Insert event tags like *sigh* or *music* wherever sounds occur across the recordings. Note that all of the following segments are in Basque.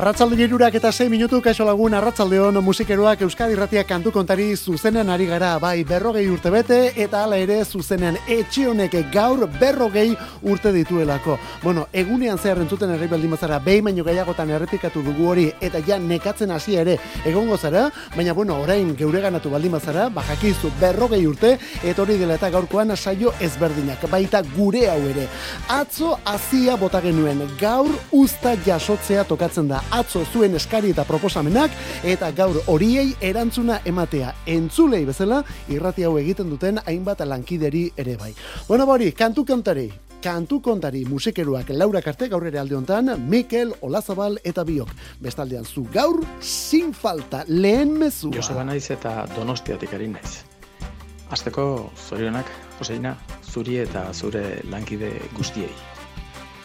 Arratzalde girurak eta 6 minutu kaixo lagun arratzaldeon musikeroak Euskadi Ratia kantu kontari zuzenen ari gara bai berrogei urte bete eta hala ere zuzenen etxe honek gaur berrogei urte dituelako. Bueno, egunean zehar entzuten herri baldin bazara behin baino gehiagotan errepikatu dugu hori eta ja nekatzen hasi ere egongo zara, baina bueno, orain geure ganatu baldin bazara, bajakizu berrogei urte eta hori dela eta gaurkoan saio ezberdinak, baita gure hau ere. Atzo hasia bota genuen, gaur usta jasotzea tokatzen da atzo zuen eskari eta proposamenak eta gaur horiei erantzuna ematea entzulei bezala irrati hau egiten duten hainbat lankideri ere bai. Bueno, bori, kantu kontari, kantu kontari musikeruak Laura Karte gaur ere alde hontan, Mikel Olazabal eta Biok. Bestaldean zu gaur sin falta lehen mezua. Joseba naiz eta Donostiatik ari naiz. Azteko zorionak, Joseina, zuri eta zure lankide guztiei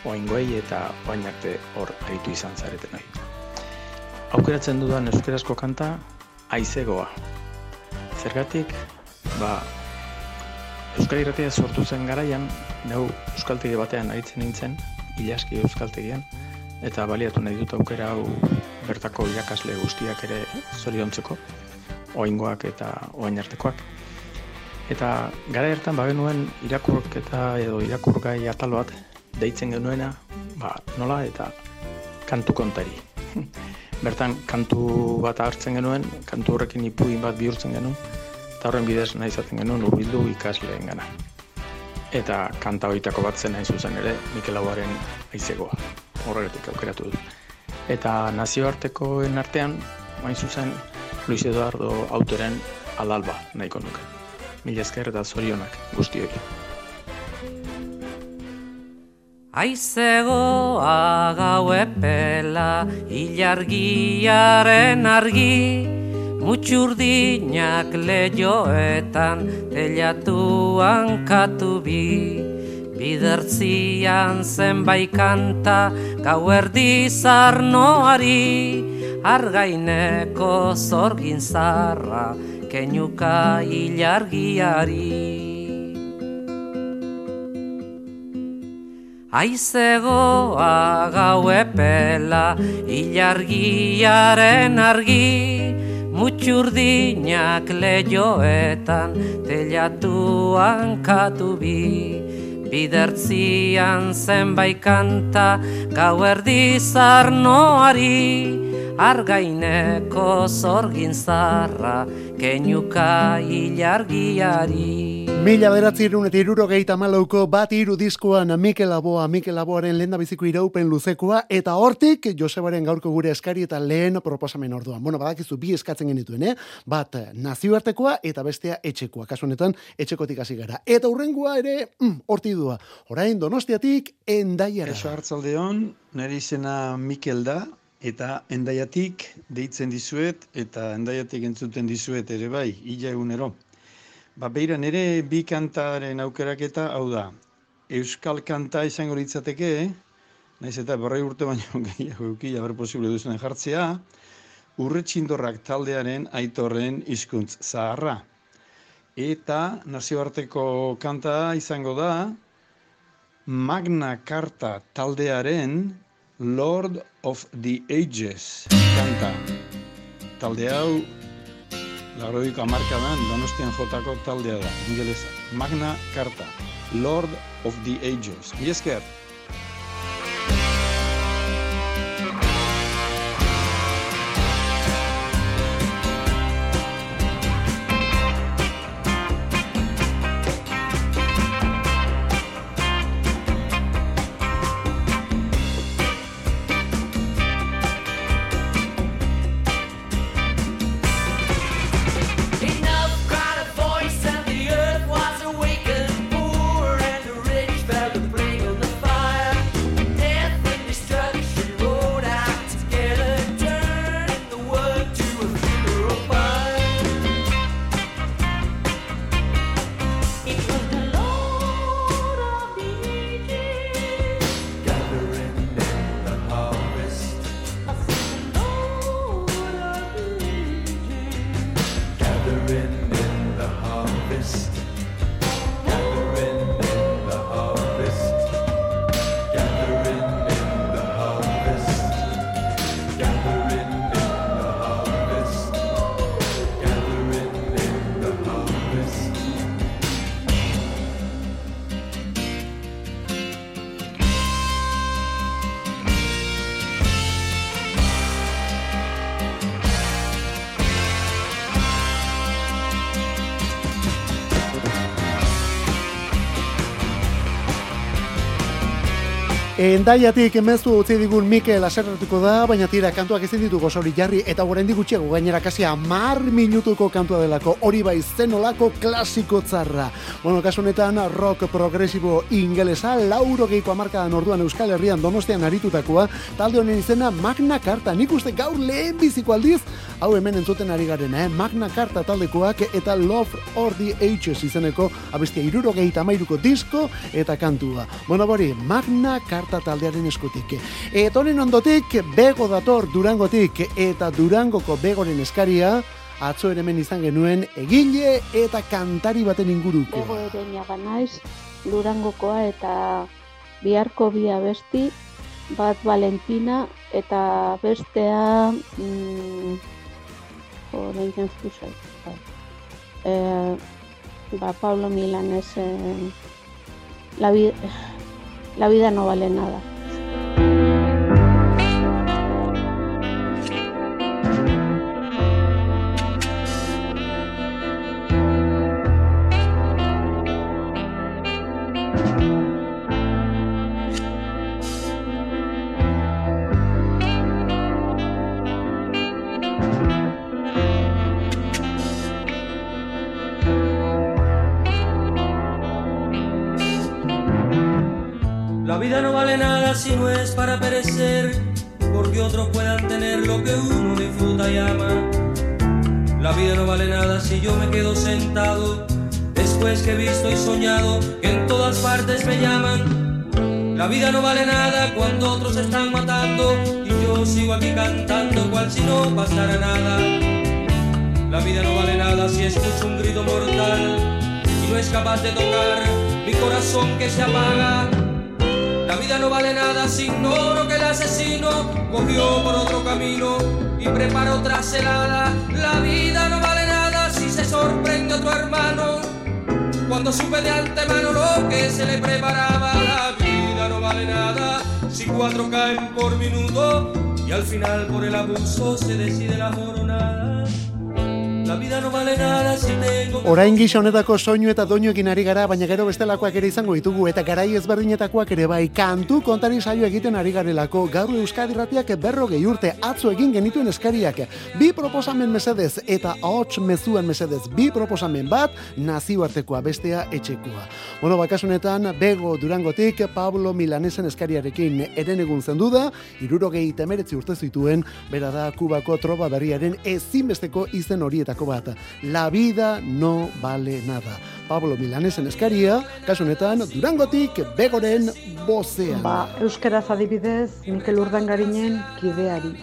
oingoei eta oain arte hor aritu izan zareten. Aukeratzen dudan euskarazko kanta, aizegoa. Zergatik, ba, Euskal Irratia sortu zen garaian, neu Euskaltegi batean aritzen nintzen, ilaski Euskaltegian, eta baliatu nahi dut aukera hau bertako irakasle guztiak ere zoriontzeko, oingoak eta oain artekoak. Eta gara hartan bagenuen irakurketa edo irakurgai atal bat deitzen genuena, ba, nola eta kantu kontari. *laughs* Bertan kantu bat hartzen genuen, kantu horrekin ipuin bat bihurtzen genuen, eta horren bidez nahi izaten genuen urbildu ikasleen gana. Eta kanta horietako bat zen nahi zuzen ere, Mikel Auaren aizegoa, horretik aukeratu du. Eta nazioartekoen artean, hain zuzen, Luis Eduardo autoren alalba nahiko nuke. Mila esker eta zorionak guzti hori. Aizegoa gau epela ilargiaren argi Mutxurdinak lehioetan telatuan katu bi. Bidertzian zenbait kanta gau erdi zarnoari Argaineko zorgin zarra kenyuka ilargiari Aizegoa gau epela ilargiaren argi Mutxurdinak lehioetan telatuan katu bi Bidertzian zenbait kanta gau erdi zarnoari Argaineko zorgin zarra kenyuka ilargiari Mila beratzi irun eta iruro gehieta malauko bat iru diskoan Mikel Aboa, Mikel Aboaren lehen biziko iraupen luzekoa, eta hortik Josebaren gaurko gure eskari eta lehen proposamen orduan. Bueno, badakizu bi eskatzen genituen, eh? Bat nazioartekoa eta bestea etxekoa. Kasu honetan, etxekotik hasi gara. Eta hurrengoa ere, mm, hortidua. Orain donostiatik, endaiara. Eso hartzaldeon, nire izena Mikel da, eta endaiatik deitzen dizuet, eta endaiatik entzuten dizuet ere bai, ila egunero. Ba, beira, nire bi kantaren aukeraketa, hau da, euskal kanta izango litzateke, naiz eta berrei urte baino *laughs* gehiago euki, haber posible duzen jartzea, urre txindorrak taldearen aitorren hizkuntz zaharra. Eta nazioarteko kanta izango da, Magna Carta taldearen Lord of the Ages kanta. Talde hau Lagroiko amarkadan donostian jotako taldea da, ingelesa. Magna Carta, Lord of the Ages. Miesker! Endaiatik emezu utzi digun Mikel aserratuko da, baina tira kantuak ezin dituko hori jarri eta horrendi gutxiago gainera kasi mar minutuko kantua delako hori bai zenolako klasiko tzarra. Bueno, kasu honetan rock progresibo ingelesa, lauro geiko amarkadan orduan Euskal Herrian donostean aritutakoa, talde honen izena Magna Carta, nik uste gaur lehen biziko aldiz, hau hemen entzuten ari garen, eh? Magna Carta taldekoak eta Love or the Ages izeneko abestia iruro gehi tamairuko disko eta kantua. Bueno, bori, Magna Carta taldearen eskutik. Eta honen ondotik, bego dator Durangotik eta Durangoko begoren eskaria, atzo ere hemen izan genuen egile eta kantari baten inguruko. Bego ere naiz, Durangokoa eta biharko bi abesti, bat Valentina eta bestea mm, lehiken zuzai. Eh, ba, Pablo Milanes eh, la, vida, la vida no vale nada. Que he visto y soñado que en todas partes me llaman. La vida no vale nada cuando otros están matando y yo sigo aquí cantando cual si no pasara nada. La vida no vale nada si escucho un grito mortal y no es capaz de tocar mi corazón que se apaga. La vida no vale nada si ignoro que el asesino cogió por otro camino y preparó otra celada. La vida no vale nada si se sorprende otro hermano cuando supe de antemano lo que se le preparaba. La vida no vale nada si cuatro caen por minuto y al final por el abuso se decide la moronada. Orain gisa honetako soinu eta doinuekin ari gara, baina gero bestelakoak ere izango ditugu eta garai ezberdinetakoak ere bai kantu kontari saio egiten ari garelako gaur Euskadi Ratiak berrogei urte atzo egin genituen eskariak. Bi proposamen mesedez eta ahots mezuan mesedez bi proposamen bat nazioartekoa bestea etxekoa. Bueno, bakasunetan Bego Durangotik Pablo Milanesen eskariarekin eren egun zendu da, irurogei temeretzi urte zituen, bera da Kubako troba berriaren ezinbesteko izen horietako bat. La vida no vale nada. Pablo Milanesen eskaria, kasu honetan Durangotik begoren bozean. Ba, euskaraz adibidez, Mikel Urdangarinen kideari.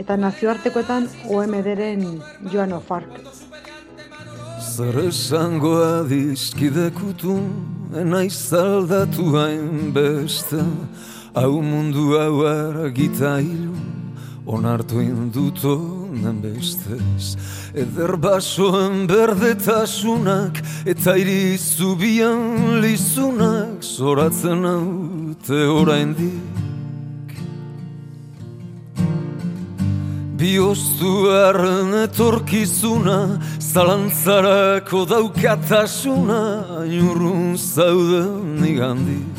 Eta nazioartekoetan OMD-ren Joan Ofark. Zer esango adizkidekutun, enaiz aldatu hain beste, hau mundu hau argita onartu induto nen bestez. Eder basoen berdetasunak eta irizubian lizunak zoratzen haute oraindik. Bioztu arren etorkizuna, zalantzarako daukatasuna, inurrun zauden igandik.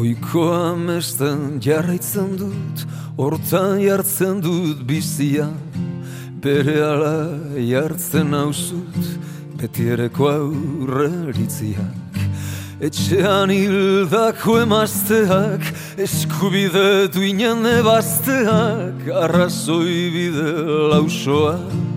Oikoa mesten jarraitzen dut, hortan jartzen dut bizia, bere ala jartzen hauzut, beti ereko aurreritziak. Etxean hildako emazteak, eskubide duinen ebazteak, arrazoi bide lausoak.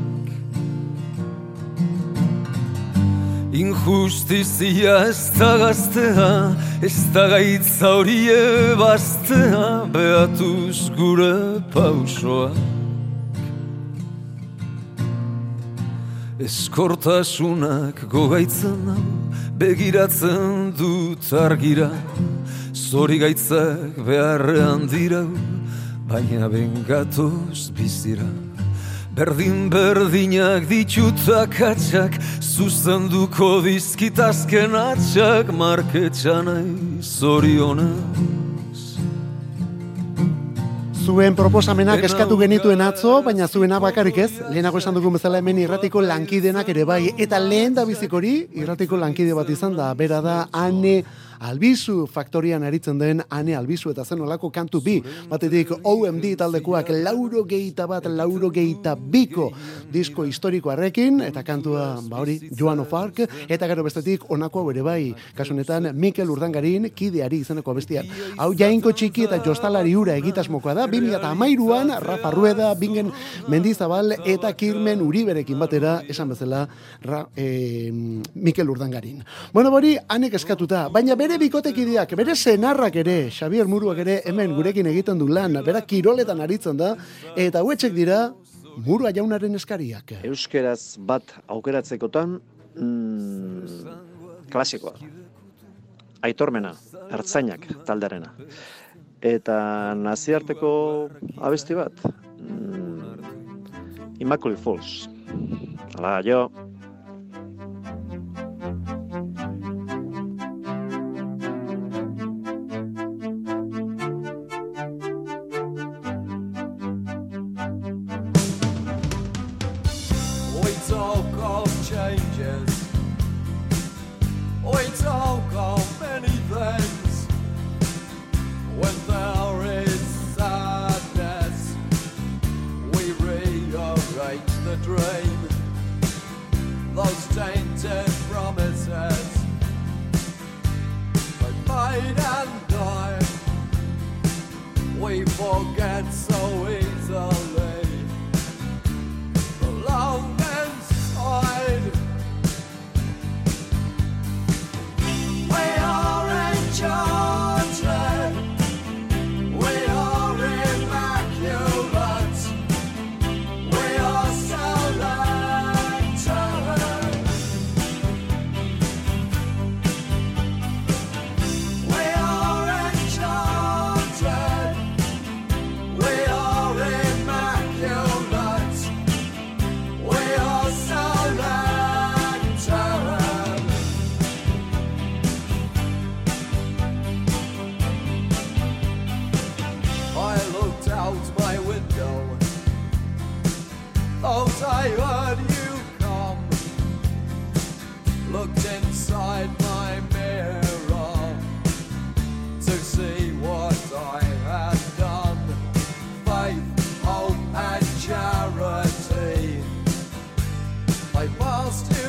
Injustizia ez da gaztea, ez da gaitza horie bastea, behatuz gure pausoak. Eskortasunak gogaitzen hau, begiratzen dut argira, zori gaitzak beharrean dira, baina bengatoz bizira. Berdin berdinak ditutak atxak, zuzenduko dizkitazken atxak, marketxan zorionez. Zuen proposamenak eskatu genituen atzo, baina zuena bakarrik ez. Lehenago esan dugun bezala hemen irratiko lankidenak ere bai. Eta lehen da bizikori, irratiko lankide bat izan da, bera da, ane Albizu faktorian aritzen den ane albizu eta zen olako kantu bi. Batetik OMD taldekoak lauro geita bat, lauro geita biko disko historikoarekin eta kantua ba hori Joan Ofark eta gero bestetik onako ere bai kasunetan Mikel Urdangarin kideari izeneko bestian. Hau jainko txiki eta jostalari ura egitasmokoa da, 2008an Rafa Rueda, Bingen Mendizabal eta Kirmen Uriberekin batera esan bezala ra, e, Mikel Urdangarin. Bueno, bori, anek eskatuta, baina bere bere bikotekideak, bere senarrak ere, Xavier Muruak ere hemen gurekin egiten du lan, bera kiroletan aritzen da, eta huetxek dira, Murua jaunaren eskariak. Euskeraz bat aukeratzekotan, mm, klasikoa. Aitormena, ertzainak taldarena. Eta naziarteko abesti bat, mm, Immaculate Falls. Hala, jo, lost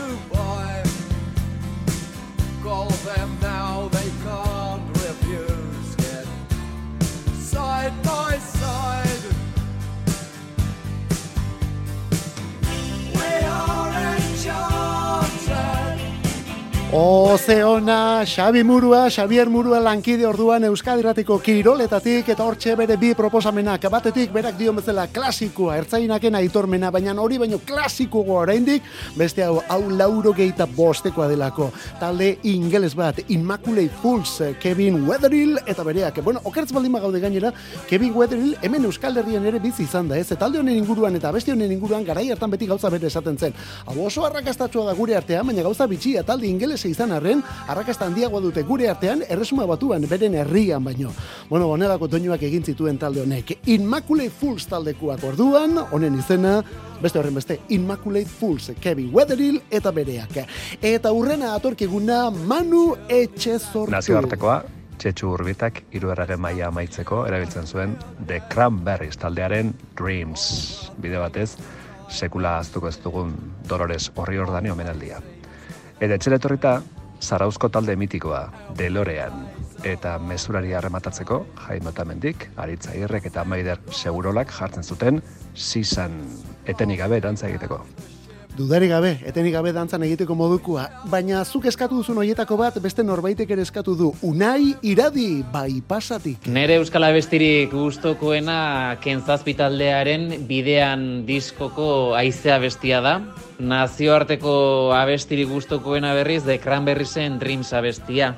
Ozeona, Xabi Murua, Xavier Murua lankide orduan Euskadiratiko kiroletatik eta hortxe bere bi proposamenak. Batetik berak dio bezala klasikoa, ertzainaken aitormena, baina hori baino klasikoa oraindik beste hau, hau lauro geita bostekoa delako. Talde ingeles bat, Immaculate Fools, Kevin Weatherill eta bereak. Bueno, okertz baldin gaude gainera, Kevin Weatherill hemen Euskal Herrian ere bizi izan da, ez? Talde honen inguruan eta beste honen inguruan garai hartan beti gauza bere esaten zen. Hau oso arrakastatua da gure artean, baina gauza bitxia talde ingelese izan arren, arrakasta handiagoa dute gure artean, erresuma batuan, beren herrian baino. Bueno, honelako doinuak egin zituen talde honek. Immaculate Fools taldekuak orduan, honen izena, beste horren beste, Immaculate Fools, Kevin Weatherill eta bereak. Eta urrena atorkiguna Manu Etxezortu. Nazio artekoa, txetxu urbitak iruerraren maia amaitzeko erabiltzen zuen The Cranberries taldearen Dreams. Bide batez, sekula aztuko ez dugun Dolores horri ordani omenaldia. Eta etxeletorrita, Zarauzko talde mitikoa, Delorean, eta mesurari harrematatzeko, Jaime Otamendik, Aritza Irrek eta Maider Segurolak jartzen zuten, Sisan, etenik gabe dantza egiteko. Dudari gabe, etenik gabe dantzan egiteko modukua, baina zuk eskatu duzun hoietako bat beste norbaitek ere eskatu du. Unai iradi bai pasatik. Nere euskala bestirik gustokoena kentzazpitaldearen bidean diskoko aizea bestia da. Nazioarteko abestirik gustokoena berriz de Cranberriesen Dreams abestia.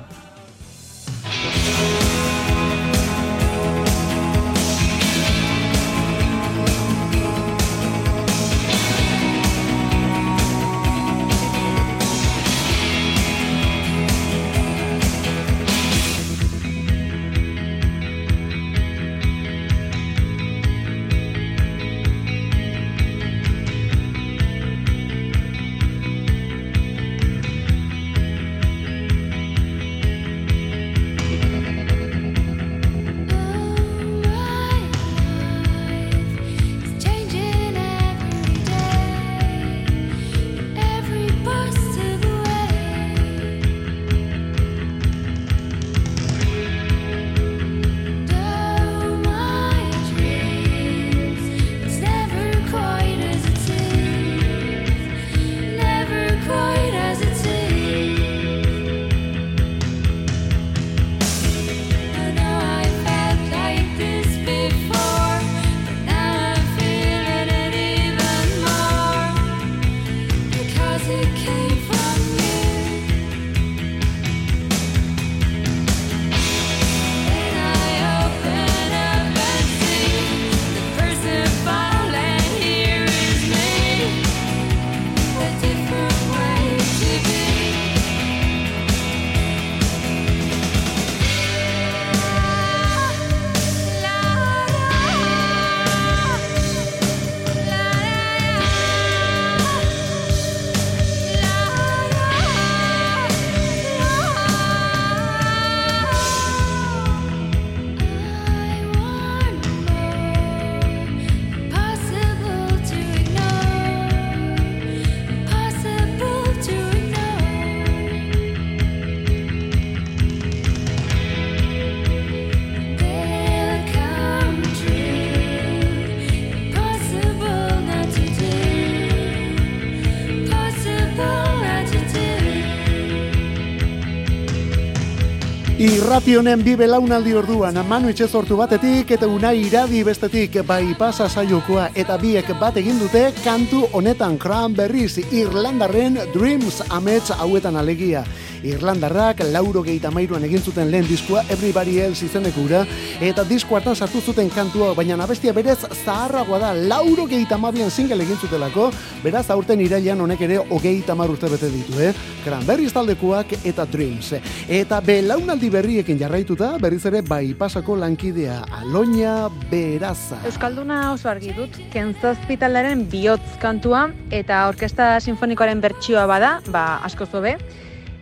Irrati honen bi belaunaldi orduan, Manu sortu batetik eta unai iradi bestetik bai pasa saiokoa eta biek bat egin dute kantu honetan Cranberries Irlandarren Dreams amets hauetan alegia. Irlandarrak lauro gehieta mairuan egin zuten lehen diskua Everybody Else izeneko ura, eta disko hartan sartu zuten kantua, baina abestia berez zaharragoa da, lauro gehieta mabian single egin zutelako, beraz aurten irailan honek ere hogeita mar urte bete ditu, eh? Cranberries taldekoak eta Dreams. Eta belaunaldi berriekin jarraituta, berriz ere bai pasako lankidea, Aloña Beraza. Euskalduna oso argi dut, kentzazpitalaren bihotz kantua, eta orkesta sinfonikoaren bertsioa bada, ba, asko zobe,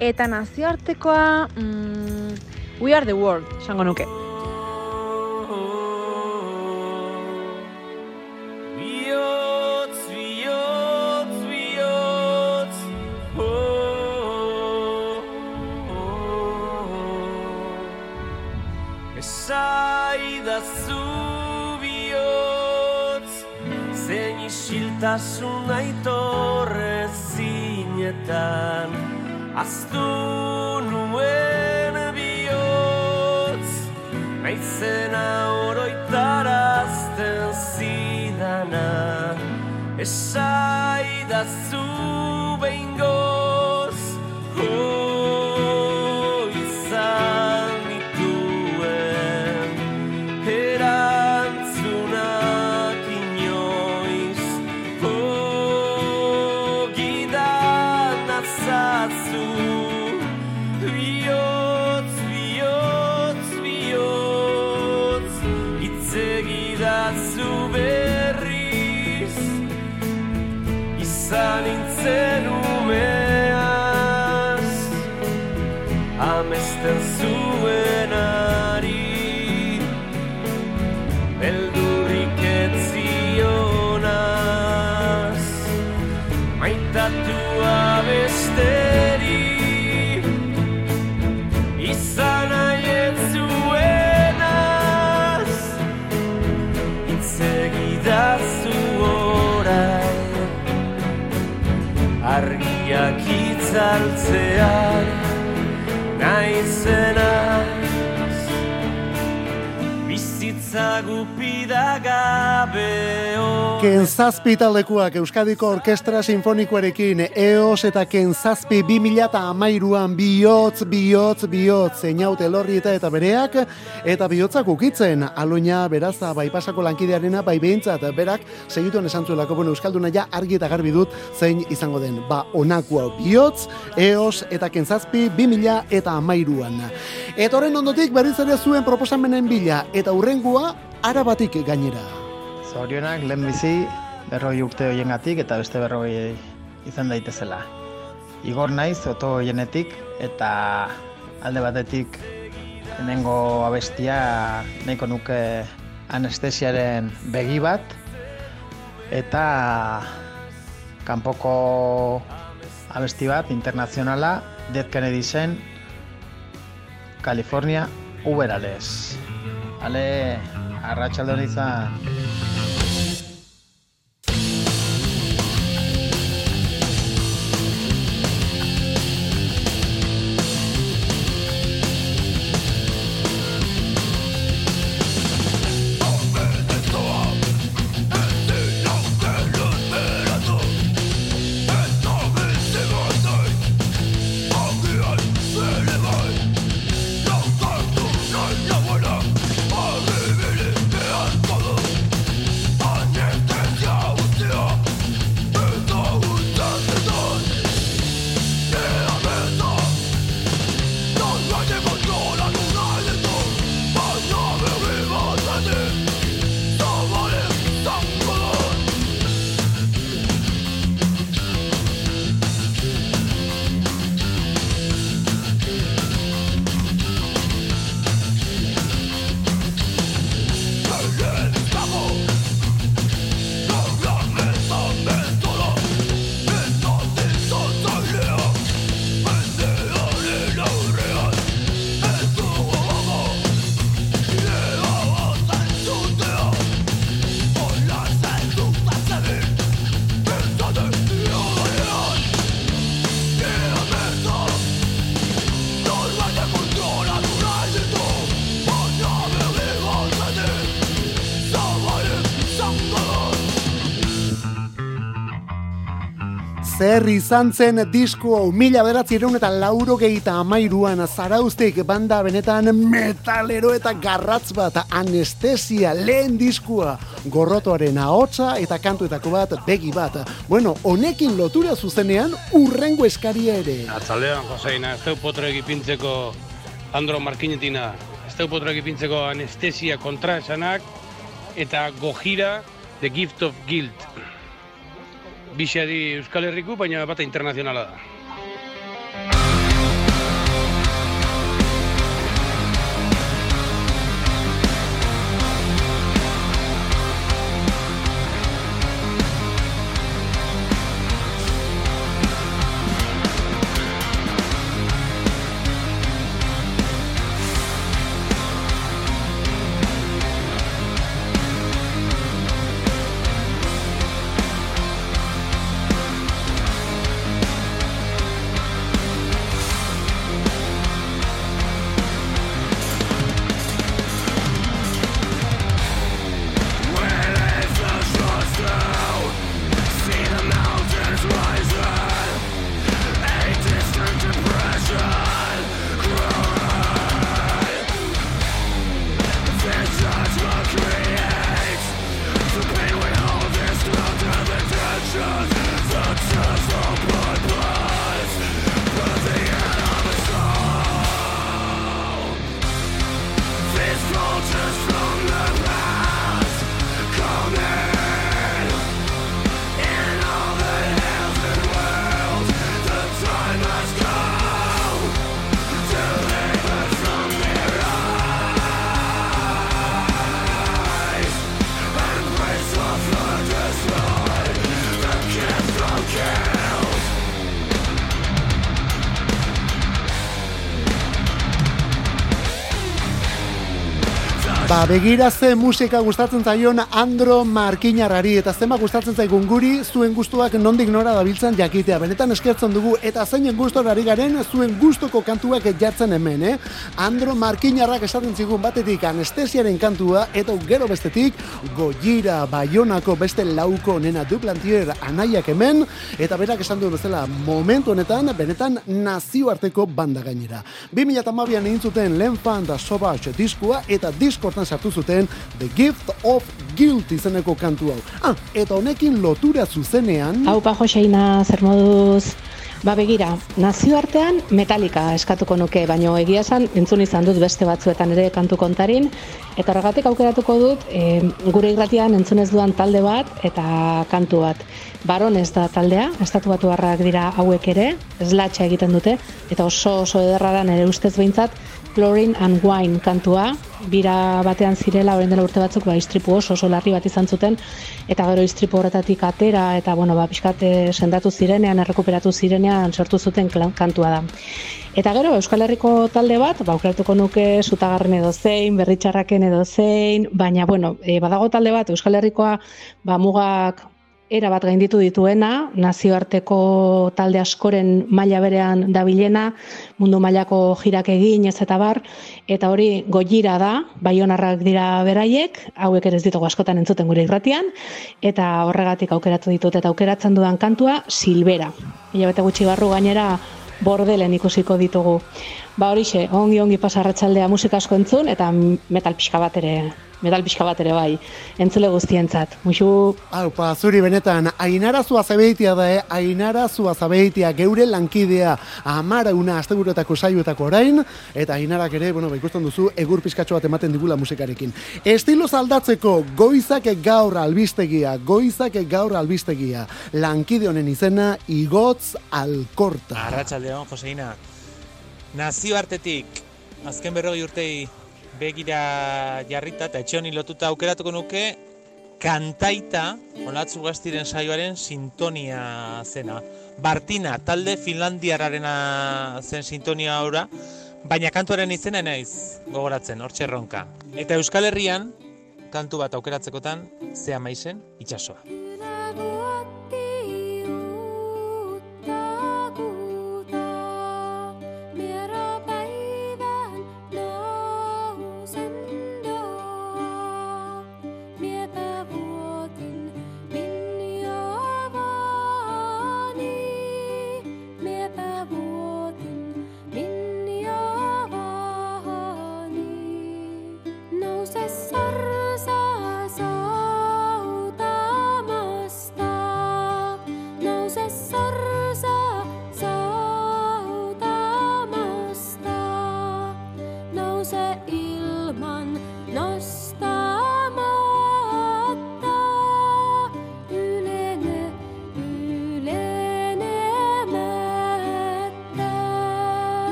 Eta nazioartekoa mm, We are the world, esango nuke. Esaidazu bihotz Zein isiltasun aitorre zinetan Aztu nuen bihotz Naizena oroitarazten zidana. Esaidazu itzaltzean naizenaz bizitza gabe Kenzazpi talekuak Euskadiko Orkestra Sinfonikoarekin EOS eta Kenzazpi 2000 eta amairuan bihotz, bihotz, bihotz zeinaute lorrieta eta bereak eta bihotzak ukitzen. Aloina beraza baipasako lankidearena bai behintzat berak segituen esan zuelako bueno, Euskalduna ja argi eta garbi dut zein izango den. Ba onakua bihotz EOS eta Kenzazpi 2000 eta amairuan eta ondotik berriz ere zuen proposamenen bila eta urrengua arabatik gainera Zorionak lehen bizi berroi urte hoiengatik eta beste berroi izan daitezela. Igor naiz oto hoienetik eta alde batetik hemengo abestia nahiko nuke anestesiaren begi bat eta kanpoko abesti bat internazionala Dead Kennedy zen California Uberales. Ale, arratsalde izan. Zer izan zen disko hau mila beratzieron eta lauro gehieta amairuan zarauztik banda benetan metalero eta garratz bat anestesia lehen diskua gorrotoaren ahotsa eta kantuetako bat begi bat. Bueno, honekin lotura zuzenean urrengo eskaria ere. Atzaldean, Joseina, ez teu potre egipintzeko Andro Markinetina, ez teu potre egipintzeko anestesia kontra esanak eta gojira The Gift of Guilt. Bixari Euskal Herriku, baina bata internazionala da. Begira ze musika gustatzen zaion Andro Markinarrari eta zema gustatzen zaigun guri zuen gustuak nondik nora dabiltzan jakitea. Benetan eskertzen dugu eta zeinen gustorari garen zuen gustoko kantuak jartzen hemen, eh? Andro Markinarrak esaten zigun batetik anestesiaren kantua eta gero bestetik Gojira Bayonako beste lauko nena duplantier anaiak hemen eta berak esan du bezala momentu honetan benetan nazioarteko banda gainera. 2012an egin zuten lehen fan da Sobach diskua eta disko hortan sartu zuten The Gift of Guilt izeneko kantu hau. Ah, eta honekin lotura zuzenean... Hau pa Joseina, zer moduz... Ba begira, nazioartean metalika eskatuko nuke, baino egia esan entzun izan dut beste batzuetan ere kantu kontarin, eta horregatik aukeratuko dut e, gure irratian entzunez duan talde bat eta kantu bat. Baron ez da taldea, estatu batu dira hauek ere, eslatxa egiten dute, eta oso oso ederra da nire ustez behintzat, Chlorine and Wine kantua, bira batean zirela, orain dela urte batzuk, ba, istripu oso, oso larri bat izan zuten, eta gero istripu horretatik atera, eta, bueno, ba, pixkate sendatu zirenean, errekuperatu zirenean, sortu zuten kantua da. Eta gero, Euskal Herriko talde bat, ba, aukeratuko nuke, zutagarren edo zein, berritxarraken edo zein, baina, bueno, e, badago talde bat, Euskal Herrikoa, ba, mugak era bat gainditu dituena, nazioarteko talde askoren maila berean dabilena, mundu mailako jirak egin ez eta bar, eta hori goira da, baionarrak dira beraiek, hauek ere ez ditugu askotan entzuten gure irratian, eta horregatik aukeratu ditut eta aukeratzen dudan kantua Silbera. Hilabete gutxi barru gainera bordelen ikusiko ditugu. Ba horixe, ongi ongi pasarratzaldea musika asko entzun eta metal pixka bat ere metal pixka bat ere bai, entzule guztientzat. Muxu... Aupa, zuri benetan, ainara zua zabeitia da, eh? ainara zua zabeitia, geure lankidea, amara una asteburuetako saioetako orain, eta ainarak ere, bueno, ba, ikusten duzu, egur pizkatxo bat ematen digula musikarekin. Estilo aldatzeko, goizak gaur albistegia, goizak gaur albistegia, lankide honen izena, igotz alkorta. Arratsaldeon, Joseina. Nazioartetik, azken berrogi urtei begira jarrita eta etxe honi lotuta aukeratuko nuke kantaita olatzu gaztiren saioaren sintonia zena. Bartina, talde finlandiararena zen sintonia aura, baina kantuaren izena naiz gogoratzen, hortxe erronka. Eta Euskal Herrian, kantu bat aukeratzekotan, zea maizen, itxasoa.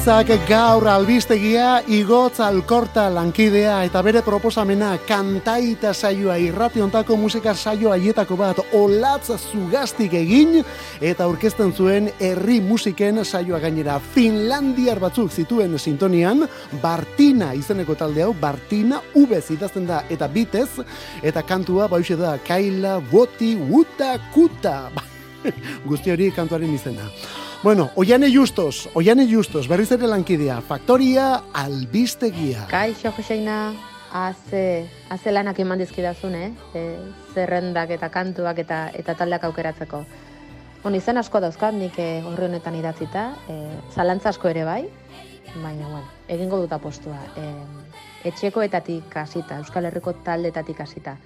Goizak gaur albistegia igotz alkorta lankidea eta bere proposamena kantaita saioa irrationtako musika saio haietako bat olatz zugaztik egin eta aurkezten zuen herri musiken saioa gainera Finlandiar batzuk zituen sintonian Bartina izeneko talde hau Bartina ubez idazten da eta bitez eta kantua bauxe da Kaila Boti Uta Kuta *laughs* guzti hori kantuaren izena. Bueno, Oiane Justos, Oiane Justos, berriz ere lankidea, Faktoria Albistegia. Kaixo, Joseina, haze, haze lanak eman dizkidazun, eh? E, zerrendak eta kantuak eta eta taldeak aukeratzeko. Bon, izen asko dauzkat nik eh, horri honetan idatzita, e, zalantza asko ere bai, baina, bueno, egingo dut apostua. E, etxekoetatik hasita, Euskal Herriko taldetatik hasita.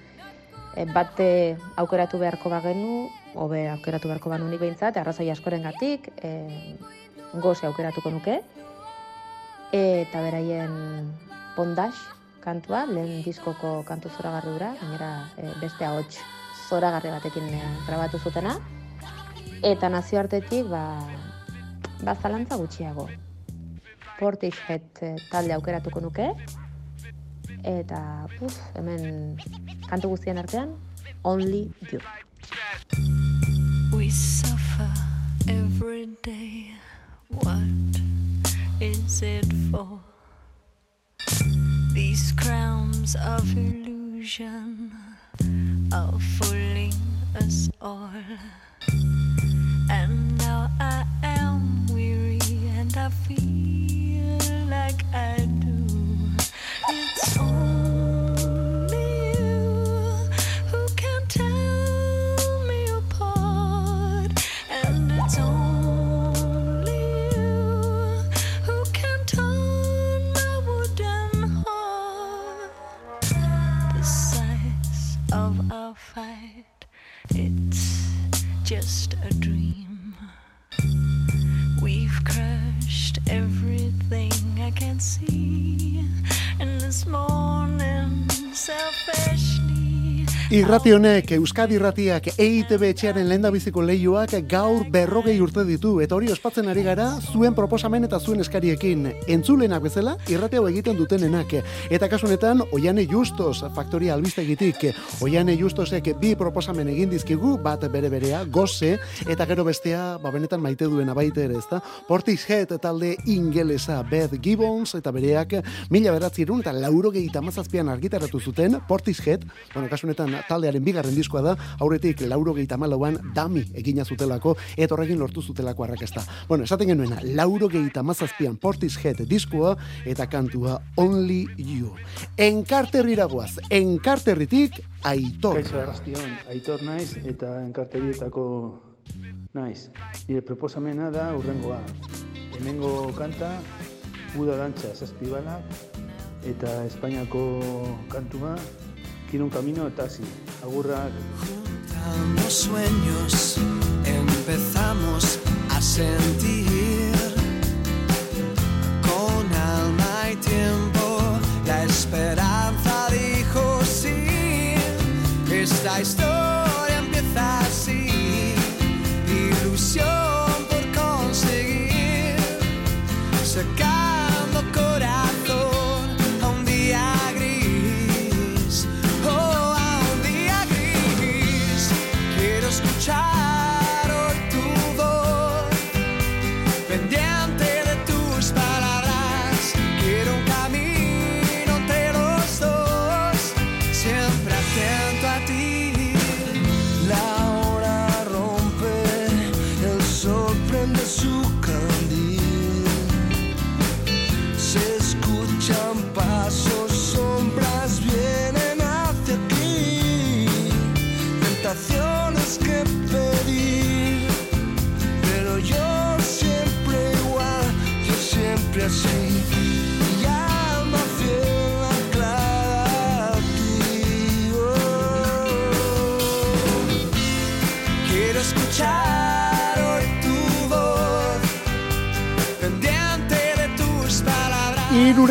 E, bate aukeratu beharko bagenu, hobe aukeratu beharko banunik behintzat, arrazoi askorengatik, e, goze aukeratuko nuke, eta beraien Pondax kantua, lehen diskoko kantu zoragarri hura, gainera e, beste ahots zoragarri batekin e, grabatu zutena, eta nazioartetik, ba, ba zalantza gutxiago. Portishead e, talde aukeratuko nuke, eta puf, hemen kantu guztien artean, Only You. We suffer every day. What is it for? These crowns of illusion are fooling us all. And now I just Irrati honek, Euskadi irratiak EITB etxearen lehendabiziko leioak gaur berrogei urte ditu, eta hori ospatzen ari gara zuen proposamen eta zuen eskariekin. Entzulenak bezala, irrati hau egiten dutenenak. Eta kasunetan, Oiane Justos, Faktoria albistegitik, Oiane Justosek bi proposamen egin dizkigu, bat bere berea, goze, eta gero bestea, ba benetan maite duena baita ere, ezta? Portishead talde ingelesa, Beth Gibbons, eta bereak, mila beratzirun eta lauro gehieta argitaratu zuten, Portishead, bueno, kasunetan taldearen bigarren diskoa da, aurretik lauro gehieta malauan dami egina zutelako, eta horrekin lortu zutelako arrakasta. Bueno, esaten genuena, lauro gehieta mazazpian Portishead diskoa, eta kantua Only You. Enkarterrira goaz, enkarterritik aitor. Kaixo aitor naiz eta enkarterietako naiz. Nire proposamena da urrengoa. Hemengo kanta, Uda dantza zazpibalak, eta Espainiako kantua, tiene un camino de taxi, agurra. Juntamos sueños, empezamos a sentir con alma y tiempo la esperanza dijo sí. Esta historia empieza así, ilusión.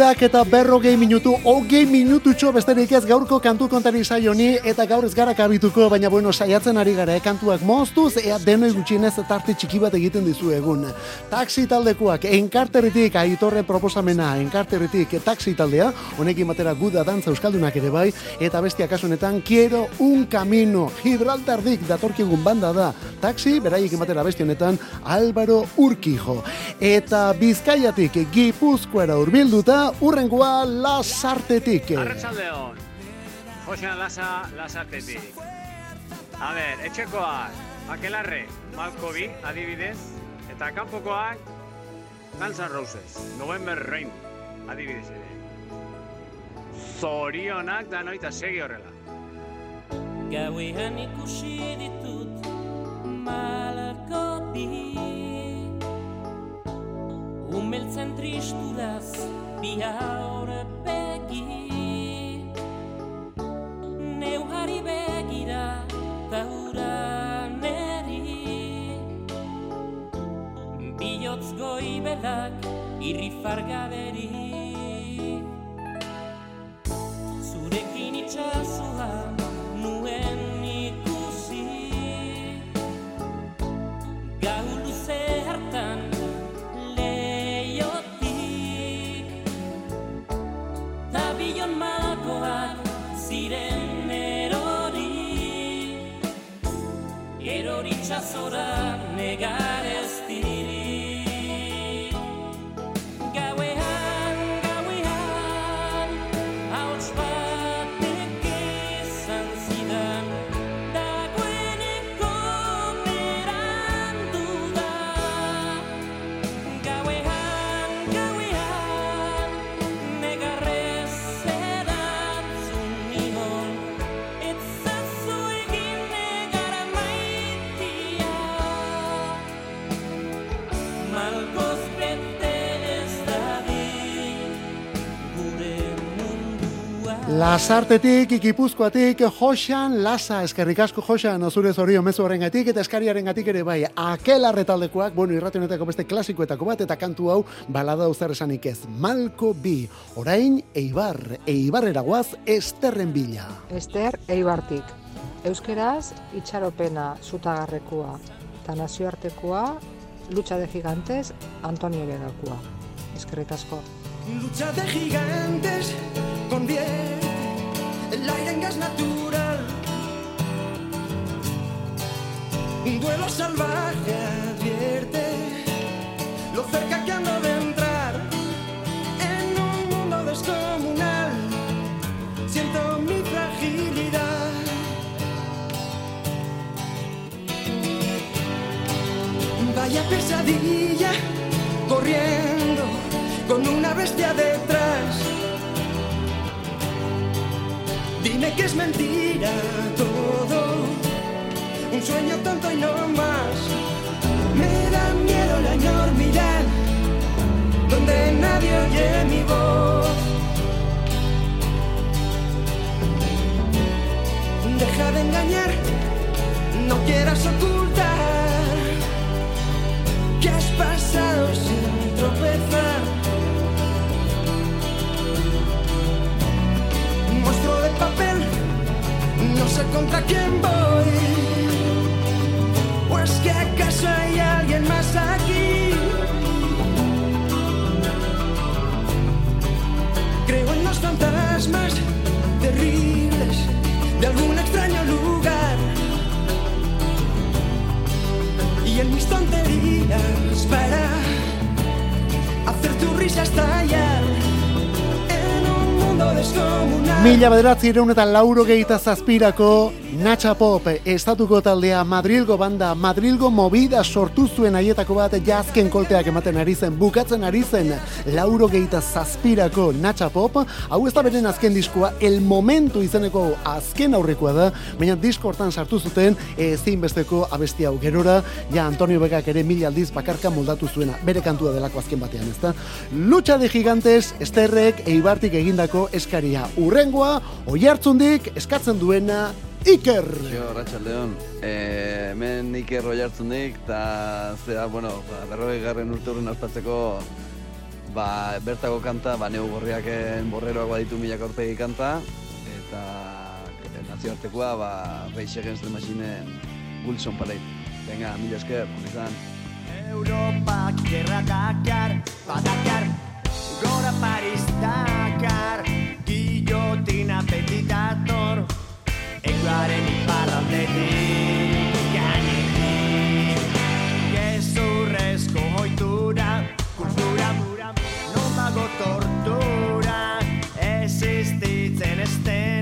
Irurak eta berrogei minutu, hogei minututxo besterik ez gaurko kantu kontari saioni eta gaur ez gara kabituko, baina bueno, saiatzen ari gara, eh, kantuak moztuz, ea denoi gutxienez tarte txiki bat egiten dizu egun. Taxi taldekoak, enkarterritik, aitorre proposamena, enkarterritik, taxi taldea, honekin batera guda dantza euskaldunak ere bai, eta bestia kasu honetan, quiero un camino, Gibraltardik datorkigun banda da, taxi, beraiekin batera besti honetan, Álvaro Urquijo. Eta Bizkaiatik, Gipuzkoara hurbilduta, urrengoa Lasartetik. Arratsaldeon. Josean Lasa, Lasartetik. A ber, etxekoak, Akelarre, Malkobi, adibidez, eta kanpokoak, Guns N' Roses, November Rain, adibidez ere. Zorionak da noita segi horrela. Gauean ikusi ditut malko bi Umeltzen tristuraz bi aurpegi Neuhari begira taura neri. Bihotz goibelak irrifargaberi Zurekin itxasoan mundua Lasartetik, Gipuzkoatik, Joxan, Lasa, eskerrik asko Joxan, zure zorio mezu horrengatik eta eskariaren gatik ere bai, akelarre taldekoak, bueno, irrationetako beste klasikoetako bat, eta kantu hau balada zer esanik ez, Malko bi, orain, Eibar, Eibarrera guaz, Esterren bila. Ester Eibartik. Euskeraz itxaropena zutagarrekua eta nazioartekoa lucha de gigantes Antonio Begakua. Eskerrik asko. Lucha de gigantes convierte el aire en gas natural. Un duelo salvaje advierte lo cerca que ando de entrar en un mundo descomunal. Siento mi fragilidad. Vaya pesadilla corriendo con una bestia detrás. Dime que es mentira todo, un sueño tonto y no más. Me da miedo la enormidad, donde nadie oye mi voz. Deja de engañar, no quieras ocultar que has pasado sin tropezar. Papel, no sé contra quién voy. ¿O es que acaso hay alguien más aquí? Creo en los fantasmas terribles de algún extraño lugar. Y en mis tonterías para hacer tu risa estallar Mila bederatzireun eta lauro gehieta zazpirako Natxa Pop, estatuko taldea Madrilgo banda, Madrilgo movida sortu zuen haietako bat jazken kolteak ematen ari zen, bukatzen ari zen lauro gehieta zazpirako Natxa Pop, hau ez da beren azken diskoa, El Momento izeneko azken aurrekoa da, baina disko hortan sartu zuten ezin besteko abesti hau gerora, ja Antonio Begak ere mila aldiz bakarka moldatu zuena, bere kantua delako azken batean, ezta? Lucha de gigantes, esterrek, eibartik egindako eskaria. Urrengoa, oihartzundik eskatzen duena Iker! Jo, Ratxaldeon, e, hemen Iker Oiartzunik, eta zera, bueno, ba, berrogei garren urte horren ospatzeko, ba, bertako kanta, ba, neu gorriaken borreroak baditu milak aurpegi kanta, eta e, nazioartekoa, ba, Rage Against the Machine Wilson Parade. Venga, mila esker, izan. Europa gerra dakar, badakar Gora Paris dakar Guillotina petitator Eguaren iparraldetik Gainetik. Gezurrezko hoitura Kultura mura Non dago tortura Existitzen estena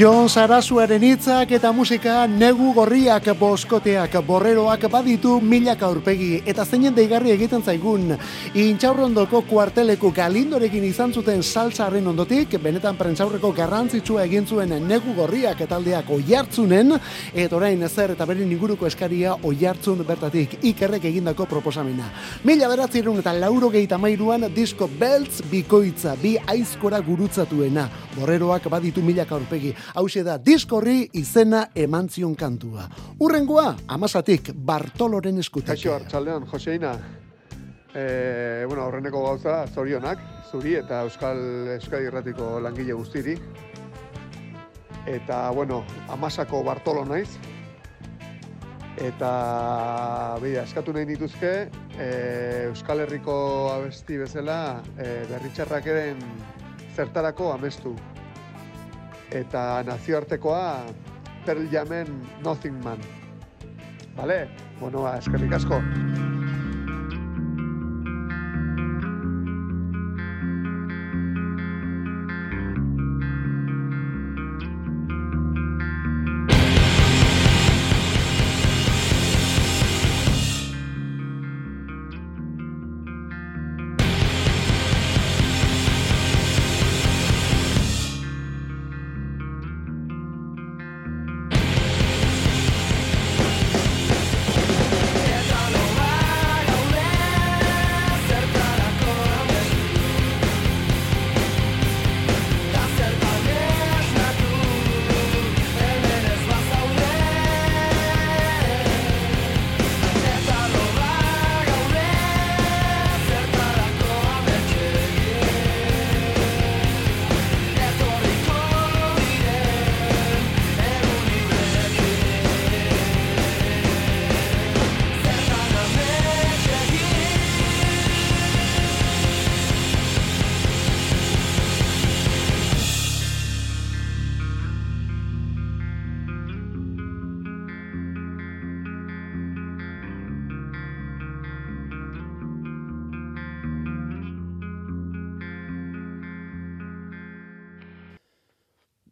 Jon Sarasuaren hitzak eta musika negu gorriak boskoteak borreroak baditu milaka aurpegi eta zeinen deigarri egiten zaigun intxaurrondoko kuarteleku galindorekin izan zuten salsaren ondotik benetan prentzaurreko garrantzitsua egin zuen negu gorriak taldeak oihartzunen eta orain ezer eta beren inguruko eskaria oihartzun bertatik ikerrek egindako proposamena. Mila beratzerun eta lauro gehieta mairuan disko beltz bikoitza bi aizkora gurutzatuena. Borreroak baditu milaka aurpegi. Hauxe da diskorri izena emantzion kantua. Urrengoa, amasatik, Bartoloren eskutik. Kaixo, hartxaldean, Joseina. E, bueno, aurreneko gauza, zorionak, zuri eta Euskal Euskal Irratiko langile guztiri. Eta, bueno, amasako Bartolo naiz. Eta, bida, eskatu nahi nituzke, e, Euskal Herriko abesti bezala, e, berritxarrak eren zertarako amestu. Eta nazioartekoa, Pearl Jamen Nothing Man. Vale? Bueno, ba, eskerrik asko.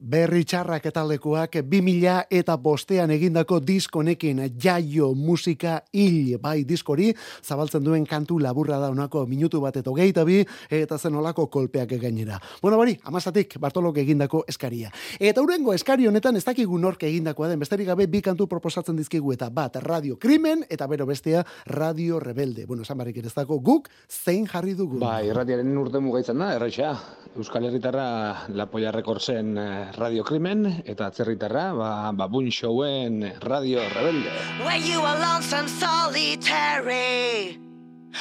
Berri txarrak etalekoak 2000 eta bostean egindako diskonekin jaio musika hil bai diskori, zabaltzen duen kantu laburra da honako minutu bat eta hogeita bi, eta zen olako kolpeak gainera. Bueno, bari, amazatik Bartolok egindako eskaria. Eta urengo eskari honetan ez dakigu nork egindakoa den, besterik gabe bi kantu proposatzen dizkigu eta bat Radio Krimen eta bero bestea Radio Rebelde. Bueno, esan barrik ez dago guk zein jarri dugu. Ba, irratiaren urte mugaitzen da, erraixa. Euskal Herritarra Lapoia Rekordzen eh, Radio Krimen eta atzerritarra ba, Babun Showen Radio Rebelde. When you are lonesome, solitary,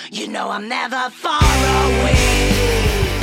you know I'm never far away.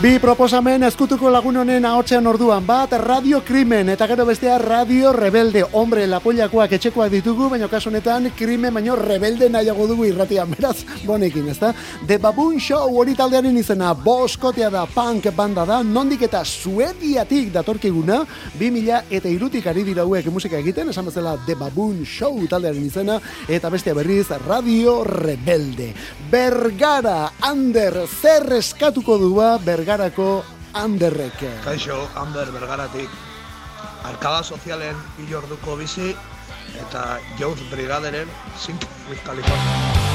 Bi proposamen eskutuko lagun honen ahotsean orduan, bat Radio Krimen eta gero bestea Radio Rebelde. Hombre, lapoiakoak etxekoak ditugu, baina kasu honetan krimen baino rebelde nahiago dugu irratian, beraz, bonekin, ezta? The Baboon Show hori taldearen izena, boskotea da, punk banda da, nondik eta suediatik datorkiguna, 2000 eta irutik ari dira hauek musika egiten, esan bezala The Baboon Show taldearen izena, eta bestea berriz Radio Rebelde. Bergara, Ander, zer eskatuko dua Bergarako Anderrek. Kaixo, Ander Bergaratik. Arkada sozialen ilorduko bizi eta Youth Brigaderen Sink with California.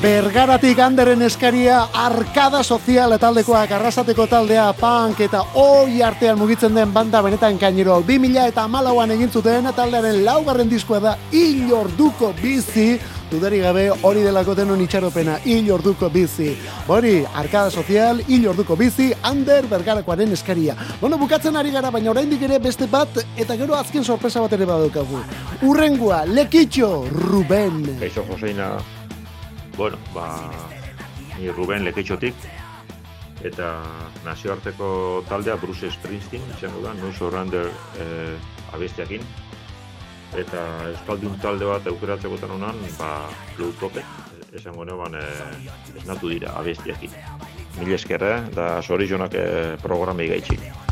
Bergaratik Anderen eskaria arkada sozial taldekoak arrasateko taldea punk eta oi artean mugitzen den banda benetan kainero 2000 eta malauan egin zuten taldearen laugarren diskoa da hil orduko bizi Dudari gabe hori delako denon itxaropena, hil orduko bizi. Hori, arkada sozial, hil orduko bizi, Ander Bergarakoaren eskaria. Bueno, bukatzen ari gara, baina oraindik ere beste bat, eta gero azken sorpresa bat ere badaukagu. Urrengua, Lekitxo, Ruben. Kaixo Joseina, bueno, ba, ni Ruben Leketxotik, eta nazioarteko taldea Bruce Springsteen, izango da, News Orander eh, abestiakin, eta euskaldun talde bat aukeratzekotan honan, ba, Blue Tope, esango neban eh, esnatu dira abestiakin. Mil eskerra, eta zorizionak eh, programei gaitxik.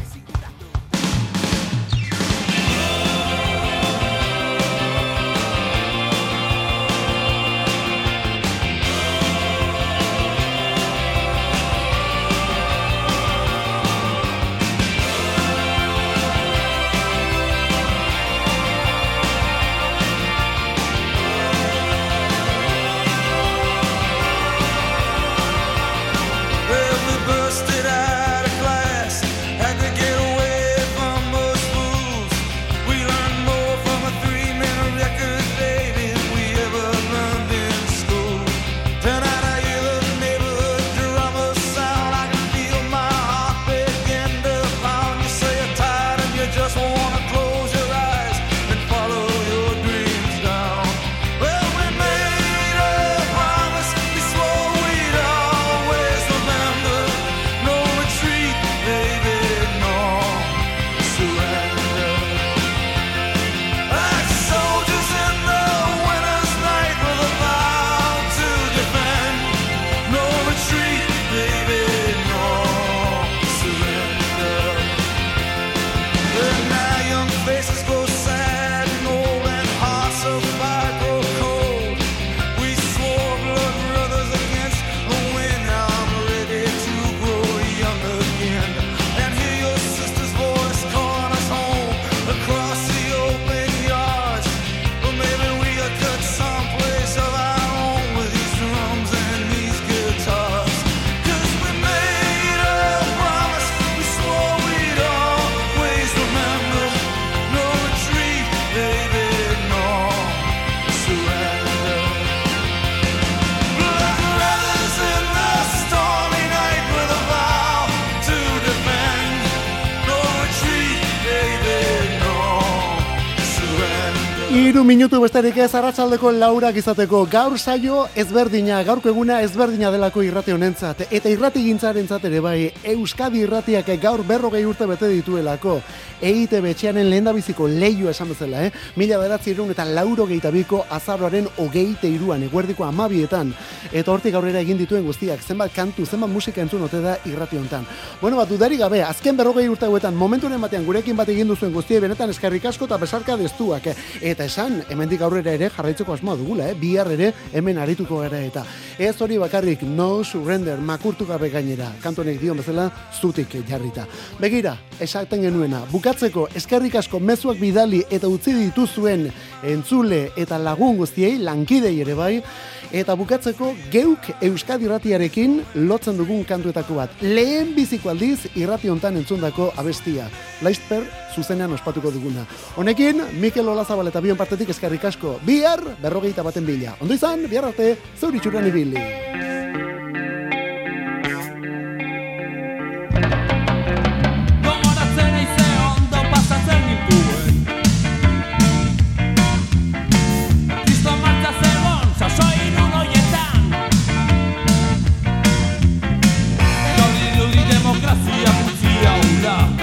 Minutu besterik ez arratsaldeko laurak izateko gaur saio ezberdina, gaurko eguna ezberdina delako irrati honentzat. Eta irrati gintzarentzat ere bai, Euskadi irratiak gaur berrogei urte bete dituelako. EITB etxeanen lehen biziko leio esan bezala, eh? Mila beratzi irun eta lauro biko azaroaren ogeite iruan, eguerdiko amabietan. Eta hortik aurrera egin dituen guztiak, zenbat kantu, zenbat musika entzun ote da irrati hontan. Bueno, bat, dudarik gabe, azken berrogei urte hauetan, momenturen batean gurekin bat egin duzuen guztiei benetan eskerrik asko eta besarka destuak. Eta esan, hemendik aurrera ere jarraitzeko asmoa dugula, eh? bihar ere hemen arituko gara eta. Ez hori bakarrik, no surrender, makurtu gabe gainera, kantonek dion bezala, zutik jarrita. Begira, esaten genuena, bukatzeko eskerrik asko mezuak bidali eta utzi dituzuen entzule eta lagun guztiei, lankidei ere bai, eta bukatzeko geuk Euskadi irratiarekin lotzen dugun kantuetako bat. Lehen biziko aldiz irrati hontan entzundako abestia. Laizper zuzenean ospatuko duguna. Honekin, Mikel Olazabal eta bion partetik eskerrik asko. Bihar, berrogeita baten bila. Ondo izan, bihar arte, zeuritxuran ibili. up.